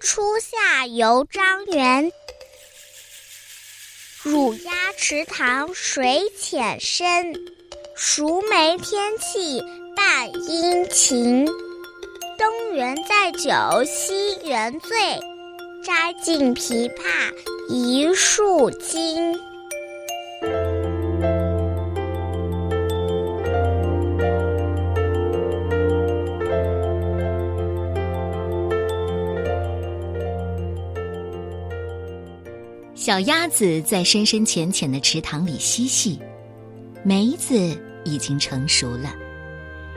初夏游张园，乳鸭池塘水浅深，熟梅天气半阴晴。东园载酒西园醉，摘尽枇杷一树金。小鸭子在深深浅浅的池塘里嬉戏，梅子已经成熟了。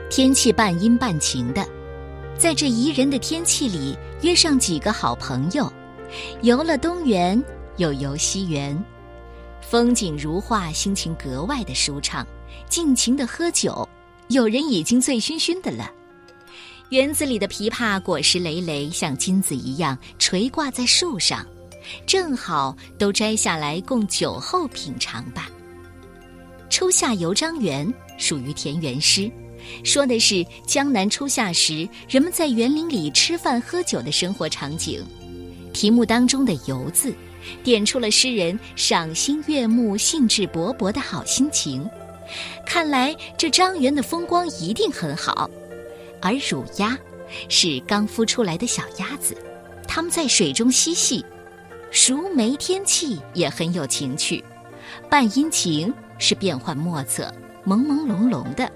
天气半阴半晴的，在这宜人的天气里，约上几个好朋友，游了东园，又游西园，风景如画，心情格外的舒畅，尽情的喝酒。有人已经醉醺醺的了。园子里的枇杷果实累累，像金子一样垂挂在树上。正好都摘下来供酒后品尝吧。初夏游张园属于田园诗，说的是江南初夏时人们在园林里吃饭喝酒的生活场景。题目当中的“游”字，点出了诗人赏心悦目、兴致勃勃的好心情。看来这张园的风光一定很好。而乳鸭是刚孵出来的小鸭子，它们在水中嬉戏。熟梅天气也很有情趣，半阴晴是变幻莫测、朦朦胧胧的，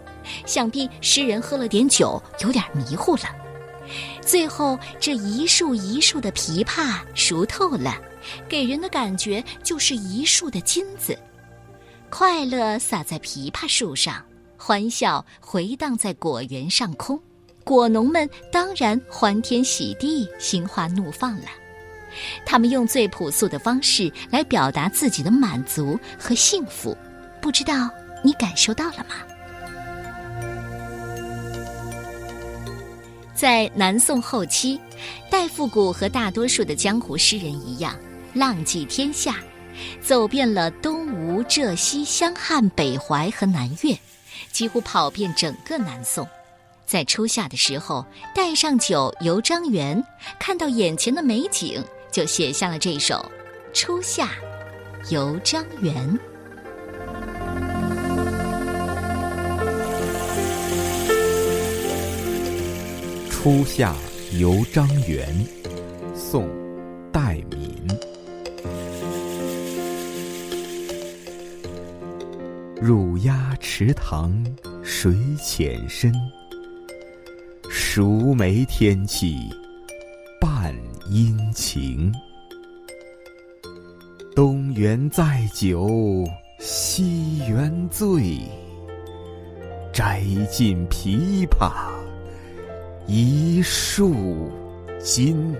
想必诗人喝了点酒，有点迷糊了。最后这一树一树的枇杷熟透了，给人的感觉就是一树的金子，快乐洒在枇杷树上，欢笑回荡在果园上空，果农们当然欢天喜地、心花怒放了。他们用最朴素的方式来表达自己的满足和幸福，不知道你感受到了吗？在南宋后期，戴复古和大多数的江湖诗人一样，浪迹天下，走遍了东吴、浙西、湘汉、北淮和南越，几乎跑遍整个南宋。在初夏的时候，带上酒游张园，看到眼前的美景。就写下了这首《初夏游张园》。《初夏游张园》，宋·戴敏。乳鸦池塘水浅深，熟梅天气。殷勤，东园载酒西园醉，摘尽枇杷一树金。